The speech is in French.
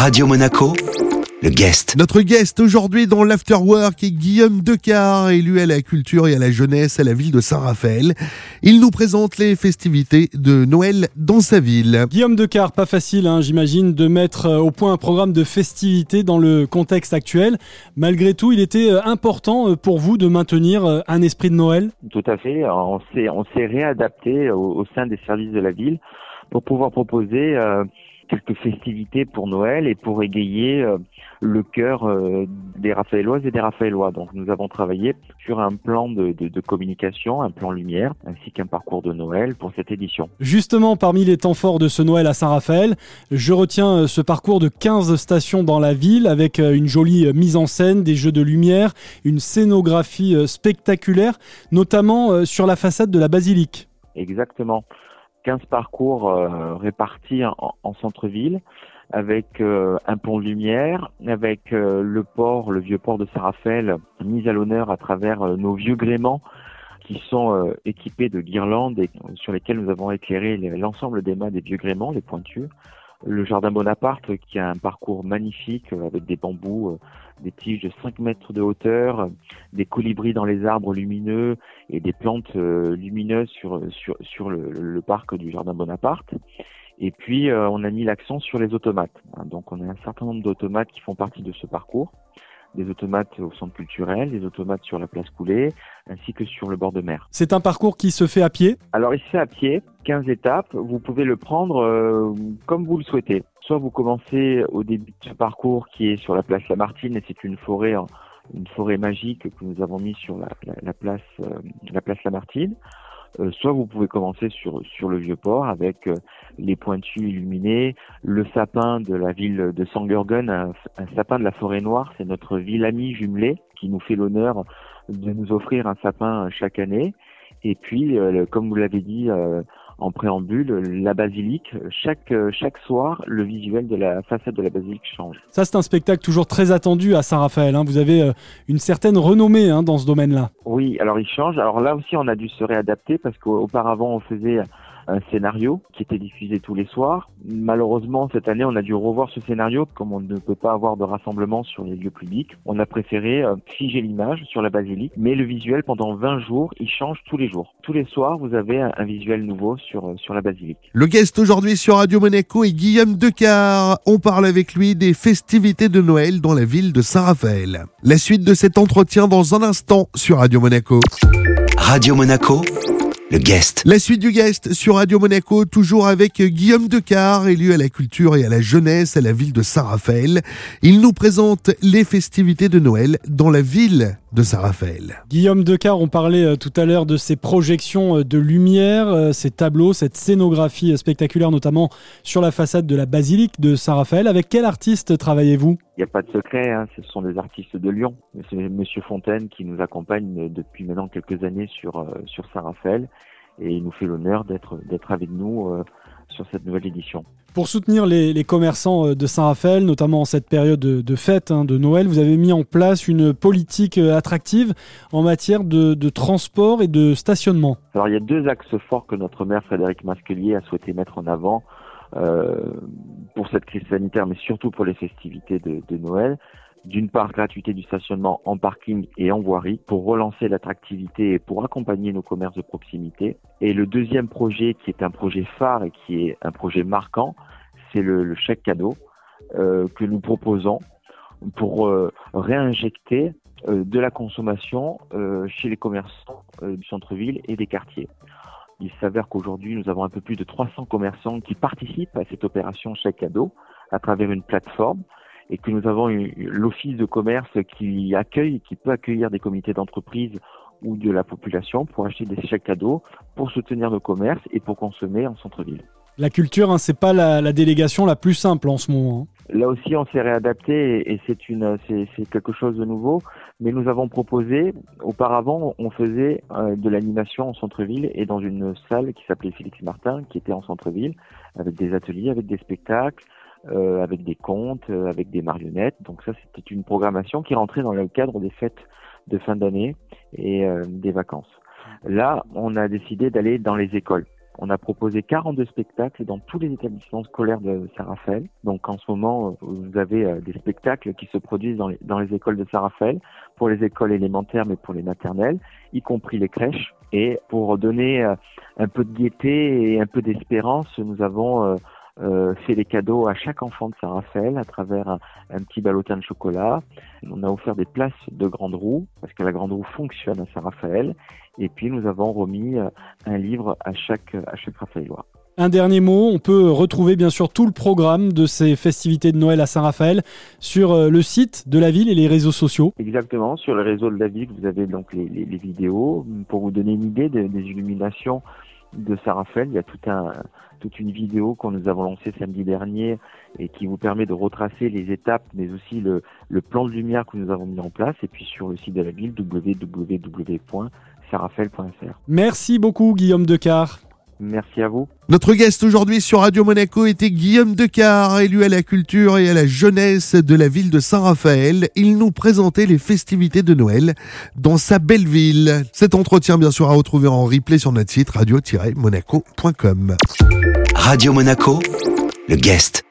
Radio Monaco, le guest. Notre guest aujourd'hui dans l'Afterwork est Guillaume Decart, élu à la culture et à la jeunesse à la ville de Saint-Raphaël. Il nous présente les festivités de Noël dans sa ville. Guillaume Decart, pas facile, hein, j'imagine, de mettre euh, au point un programme de festivités dans le contexte actuel. Malgré tout, il était euh, important euh, pour vous de maintenir un esprit de Noël Tout à fait. On s'est, on s'est réadapté au, au, sein des services de la ville pour pouvoir proposer euh, quelques festivités pour Noël et pour égayer euh, le cœur euh, des Raphaéloises et des Raphaélois. Donc nous avons travaillé sur un plan de, de, de communication, un plan lumière, ainsi qu'un parcours de Noël pour cette édition. Justement, parmi les temps forts de ce Noël à Saint-Raphaël, je retiens ce parcours de 15 stations dans la ville avec une jolie mise en scène, des jeux de lumière, une scénographie spectaculaire, notamment sur la façade de la basilique. Exactement. 15 parcours euh, répartis en, en centre-ville avec euh, un pont de lumière, avec euh, le port, le vieux port de Saint-Raphaël, mis à l'honneur à travers nos vieux gréements qui sont équipés de guirlandes et sur lesquels nous avons éclairé l'ensemble des mâts des vieux gréements, les pointus le jardin Bonaparte qui a un parcours magnifique euh, avec des bambous, euh, des tiges de 5 mètres de hauteur, des colibris dans les arbres lumineux et des plantes euh, lumineuses sur, sur, sur le, le parc du jardin Bonaparte. Et puis, on a mis l'accent sur les automates. Hein, donc, on a un certain nombre d'automates qui font partie de ce parcours des automates au centre culturel, des automates sur la place Coulée, ainsi que sur le bord de mer. C'est un parcours qui se fait à pied? Alors il se fait à pied, 15 étapes, vous pouvez le prendre euh, comme vous le souhaitez. Soit vous commencez au début de ce parcours qui est sur la place Lamartine et c'est une forêt une forêt magique que nous avons mis sur la, la, la place euh, la place Lamartine. Euh, soit vous pouvez commencer sur, sur le vieux port avec euh, les pointus illuminés, le sapin de la ville de Sangergun, un, un sapin de la forêt noire, c'est notre ville amie jumelée qui nous fait l'honneur de nous offrir un sapin chaque année. Et puis, euh, comme vous l'avez dit, en préambule, la basilique, chaque, chaque soir, le visuel de la façade de la basilique change. Ça, c'est un spectacle toujours très attendu à Saint-Raphaël. Hein. Vous avez euh, une certaine renommée hein, dans ce domaine-là. Oui, alors il change. Alors là aussi, on a dû se réadapter parce qu'auparavant, on faisait un scénario qui était diffusé tous les soirs. Malheureusement, cette année, on a dû revoir ce scénario. Comme on ne peut pas avoir de rassemblement sur les lieux publics, on a préféré euh, figer l'image sur la basilique. Mais le visuel, pendant 20 jours, il change tous les jours. Tous les soirs, vous avez un, visuel nouveau sur, euh, sur la basilique. Le guest aujourd'hui sur Radio Monaco est Guillaume Decar. On parle avec lui des festivités de Noël dans la ville de Saint-Raphaël. La suite de cet entretien dans un instant sur Radio Monaco. Radio Monaco La suite du guest sur Radio Monaco, toujours avec Guillaume Decar, élu à la culture et à la jeunesse à la ville de Saint-Raphaël. Il nous présente les festivités de Noël dans la ville de Saint-Raphaël. Guillaume Decar, on parlait euh, tout à l'heure de ces projections euh, de lumière, euh, ces tableaux, cette scénographie spectaculaire, notamment sur la façade de la basilique de Saint-Raphaël. Avec quel artiste travaillez-vous? Il n'y a pas de secret, hein, ce sont des artistes de Lyon. C'est Monsieur Fontaine qui nous accompagne depuis maintenant quelques années sur, sur Saint-Raphaël et il nous fait l'honneur d'être d'être avec nous euh, sur cette nouvelle édition. Pour soutenir les, les commerçants euh, de Saint-Raphaël, notamment en cette période de, de fête hein, de Noël, vous avez mis en place une politique euh, attractive en matière de, de, transport et de stationnement. Alors il y a deux axes forts que notre maire Frédéric Masquelier a souhaité mettre en avant euh, pour cette crise sanitaire, mais surtout pour les festivités de, de Noël d'une part gratuité du stationnement en parking et en voirie pour relancer l'attractivité et pour accompagner nos commerces de proximité. Et le deuxième projet qui est un projet phare et qui est un projet marquant, c'est le, chèque cadeau euh, que nous proposons pour euh, réinjecter euh, de la consommation chez les commerçants du centre-ville et des quartiers. Il s'avère qu'aujourd'hui, nous avons un peu plus de 300 commerçants qui participent à cette opération chèque cadeau à travers une plateforme et que nous avons l'office de commerce qui accueille, qui peut accueillir des comités d'entreprise ou de la population pour acheter des chèques cadeaux, pour soutenir nos commerces et pour consommer en centre-ville. La culture, hein, c'est pas la, la, délégation la plus simple en ce moment. Hein. Là aussi, on s'est réadapté et c'est une, c'est quelque chose de nouveau. Mais nous avons proposé, auparavant, on faisait euh, de l'animation en centre-ville et dans une salle qui s'appelait Félix Martin, qui était en centre-ville, avec des ateliers, avec des spectacles, euh, avec des contes, euh, avec des marionnettes. Donc ça, c'était une programmation qui rentrait dans le cadre des fêtes de fin d'année et euh, des vacances. Là, on a décidé d'aller dans les écoles. On a proposé 42 spectacles dans tous les établissements scolaires de Saint-Raphaël. Donc en ce moment, vous avez des spectacles qui se produisent dans les, dans les écoles de Saint-Raphaël, pour les écoles élémentaires mais pour les maternelles, y compris les crèches. Et pour donner un peu de gaieté et un peu d'espérance, nous avons euh, fait les cadeaux à chaque enfant de Saint-Raphaël à travers un, petit ballotin de chocolat. On a offert des places de grande roue parce que la grande roue fonctionne à Saint-Raphaël. Et puis nous avons remis euh, un livre à chaque à chaque Raphaëlois. Un dernier mot, on peut retrouver bien sûr tout le programme de ces festivités de Noël à Saint-Raphaël sur euh, le site de la ville et les réseaux sociaux. Exactement, sur le réseau de la ville, vous avez donc les, vidéos. Pour vous donner une idée des illuminations de Saint-Raphaël, il y a toute une vidéo que nous avons lancée samedi dernier et qui vous permet de retracer les étapes, mais aussi le, plan de lumière que nous avons mis en place. Et puis sur le site de la ville, www.saraphaël.fr. Merci beaucoup Guillaume Decar. Merci à vous. Notre guest aujourd'hui sur Radio Monaco était Guillaume Decar, élu à la culture et à la jeunesse de la ville de Saint-Raphaël. Il nous présentait les festivités de Noël dans sa belle ville. Cet entretien, bien sûr, à retrouver en replay sur notre site radio-monaco.com. Radio Monaco, le guest.